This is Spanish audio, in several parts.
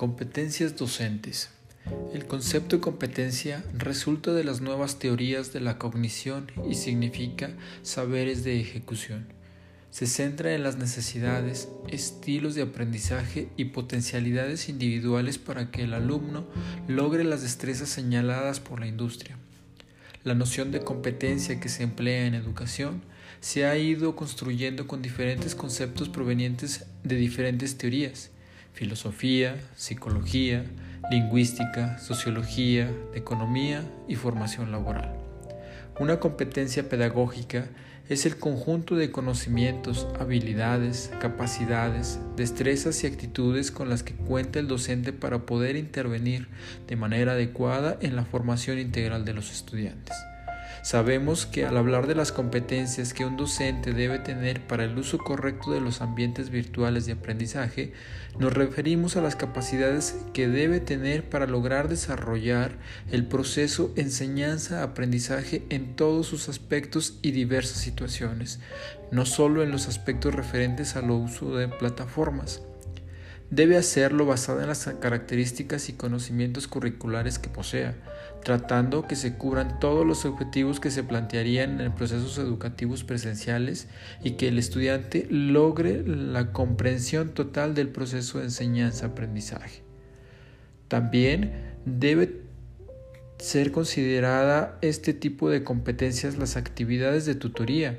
Competencias docentes. El concepto de competencia resulta de las nuevas teorías de la cognición y significa saberes de ejecución. Se centra en las necesidades, estilos de aprendizaje y potencialidades individuales para que el alumno logre las destrezas señaladas por la industria. La noción de competencia que se emplea en educación se ha ido construyendo con diferentes conceptos provenientes de diferentes teorías filosofía, psicología, lingüística, sociología, economía y formación laboral. Una competencia pedagógica es el conjunto de conocimientos, habilidades, capacidades, destrezas y actitudes con las que cuenta el docente para poder intervenir de manera adecuada en la formación integral de los estudiantes. Sabemos que al hablar de las competencias que un docente debe tener para el uso correcto de los ambientes virtuales de aprendizaje, nos referimos a las capacidades que debe tener para lograr desarrollar el proceso enseñanza-aprendizaje en todos sus aspectos y diversas situaciones, no solo en los aspectos referentes al uso de plataformas. Debe hacerlo basado en las características y conocimientos curriculares que posea, tratando que se cubran todos los objetivos que se plantearían en procesos educativos presenciales y que el estudiante logre la comprensión total del proceso de enseñanza-aprendizaje. También debe ser considerada este tipo de competencias las actividades de tutoría,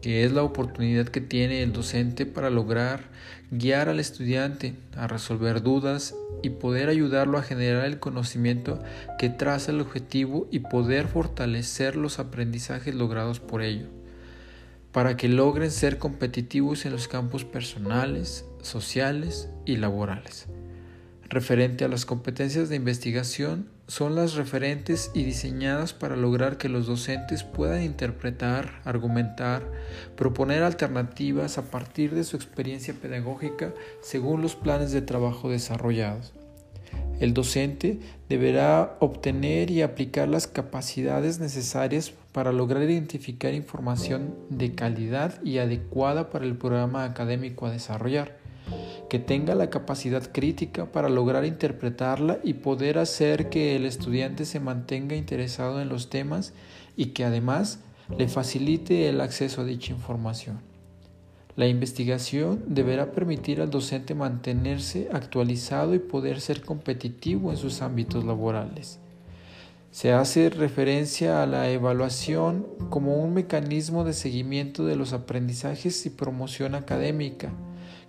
que es la oportunidad que tiene el docente para lograr guiar al estudiante a resolver dudas y poder ayudarlo a generar el conocimiento que traza el objetivo y poder fortalecer los aprendizajes logrados por ello, para que logren ser competitivos en los campos personales, sociales y laborales. Referente a las competencias de investigación, son las referentes y diseñadas para lograr que los docentes puedan interpretar, argumentar, proponer alternativas a partir de su experiencia pedagógica según los planes de trabajo desarrollados. El docente deberá obtener y aplicar las capacidades necesarias para lograr identificar información de calidad y adecuada para el programa académico a desarrollar que tenga la capacidad crítica para lograr interpretarla y poder hacer que el estudiante se mantenga interesado en los temas y que además le facilite el acceso a dicha información. La investigación deberá permitir al docente mantenerse actualizado y poder ser competitivo en sus ámbitos laborales. Se hace referencia a la evaluación como un mecanismo de seguimiento de los aprendizajes y promoción académica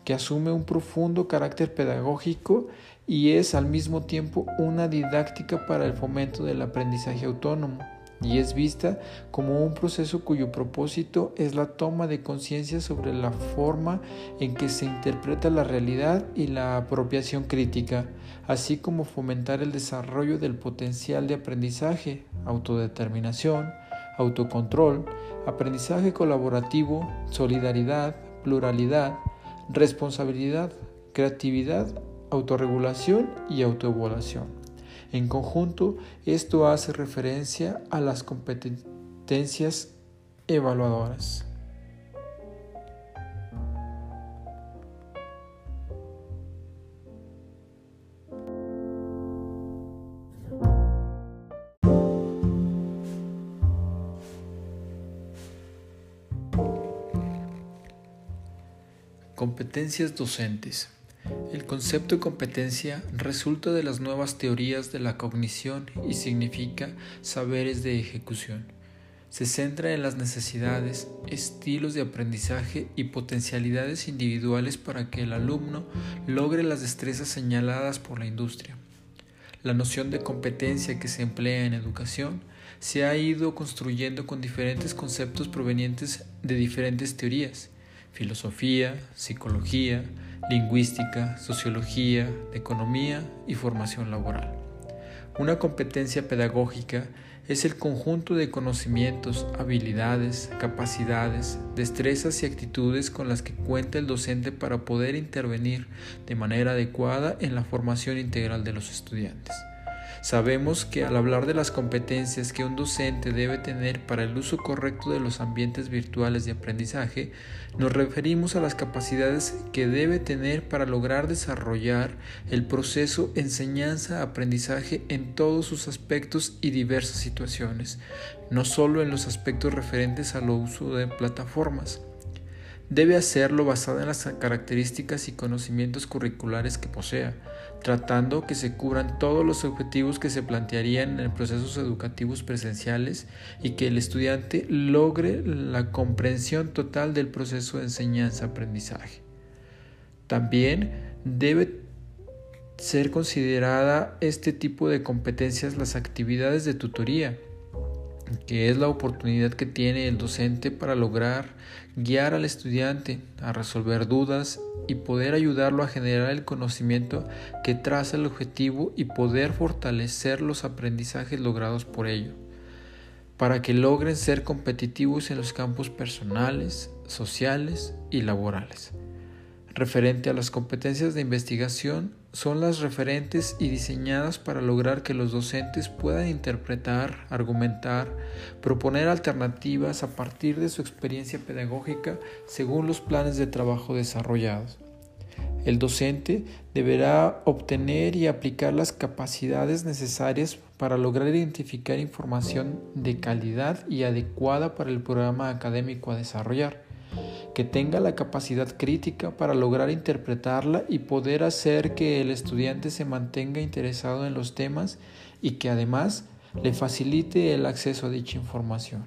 que asume un profundo carácter pedagógico y es al mismo tiempo una didáctica para el fomento del aprendizaje autónomo y es vista como un proceso cuyo propósito es la toma de conciencia sobre la forma en que se interpreta la realidad y la apropiación crítica, así como fomentar el desarrollo del potencial de aprendizaje, autodeterminación, autocontrol, aprendizaje colaborativo, solidaridad, pluralidad, responsabilidad, creatividad, autorregulación y autoevaluación. En conjunto, esto hace referencia a las competencias evaluadoras. Competencias docentes. El concepto de competencia resulta de las nuevas teorías de la cognición y significa saberes de ejecución. Se centra en las necesidades, estilos de aprendizaje y potencialidades individuales para que el alumno logre las destrezas señaladas por la industria. La noción de competencia que se emplea en educación se ha ido construyendo con diferentes conceptos provenientes de diferentes teorías filosofía, psicología, lingüística, sociología, economía y formación laboral. Una competencia pedagógica es el conjunto de conocimientos, habilidades, capacidades, destrezas y actitudes con las que cuenta el docente para poder intervenir de manera adecuada en la formación integral de los estudiantes. Sabemos que al hablar de las competencias que un docente debe tener para el uso correcto de los ambientes virtuales de aprendizaje, nos referimos a las capacidades que debe tener para lograr desarrollar el proceso enseñanza-aprendizaje en todos sus aspectos y diversas situaciones, no solo en los aspectos referentes al uso de plataformas. Debe hacerlo basado en las características y conocimientos curriculares que posea, tratando que se cubran todos los objetivos que se plantearían en procesos educativos presenciales y que el estudiante logre la comprensión total del proceso de enseñanza-aprendizaje. También debe ser considerada este tipo de competencias las actividades de tutoría, que es la oportunidad que tiene el docente para lograr guiar al estudiante a resolver dudas y poder ayudarlo a generar el conocimiento que traza el objetivo y poder fortalecer los aprendizajes logrados por ello, para que logren ser competitivos en los campos personales, sociales y laborales. Referente a las competencias de investigación, son las referentes y diseñadas para lograr que los docentes puedan interpretar, argumentar, proponer alternativas a partir de su experiencia pedagógica según los planes de trabajo desarrollados. El docente deberá obtener y aplicar las capacidades necesarias para lograr identificar información de calidad y adecuada para el programa académico a desarrollar que tenga la capacidad crítica para lograr interpretarla y poder hacer que el estudiante se mantenga interesado en los temas y que además le facilite el acceso a dicha información.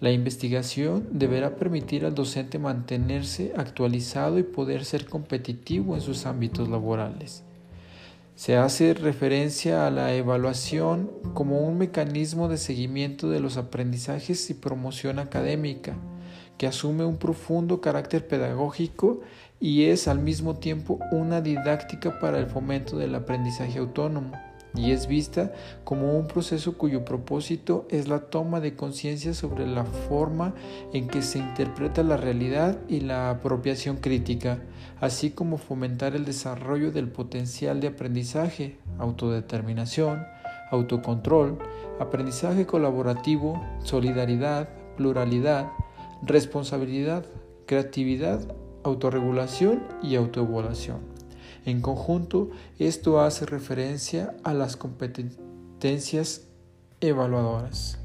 La investigación deberá permitir al docente mantenerse actualizado y poder ser competitivo en sus ámbitos laborales. Se hace referencia a la evaluación como un mecanismo de seguimiento de los aprendizajes y promoción académica que asume un profundo carácter pedagógico y es al mismo tiempo una didáctica para el fomento del aprendizaje autónomo y es vista como un proceso cuyo propósito es la toma de conciencia sobre la forma en que se interpreta la realidad y la apropiación crítica, así como fomentar el desarrollo del potencial de aprendizaje, autodeterminación, autocontrol, aprendizaje colaborativo, solidaridad, pluralidad, responsabilidad, creatividad, autorregulación y autoevaluación. En conjunto, esto hace referencia a las competencias evaluadoras.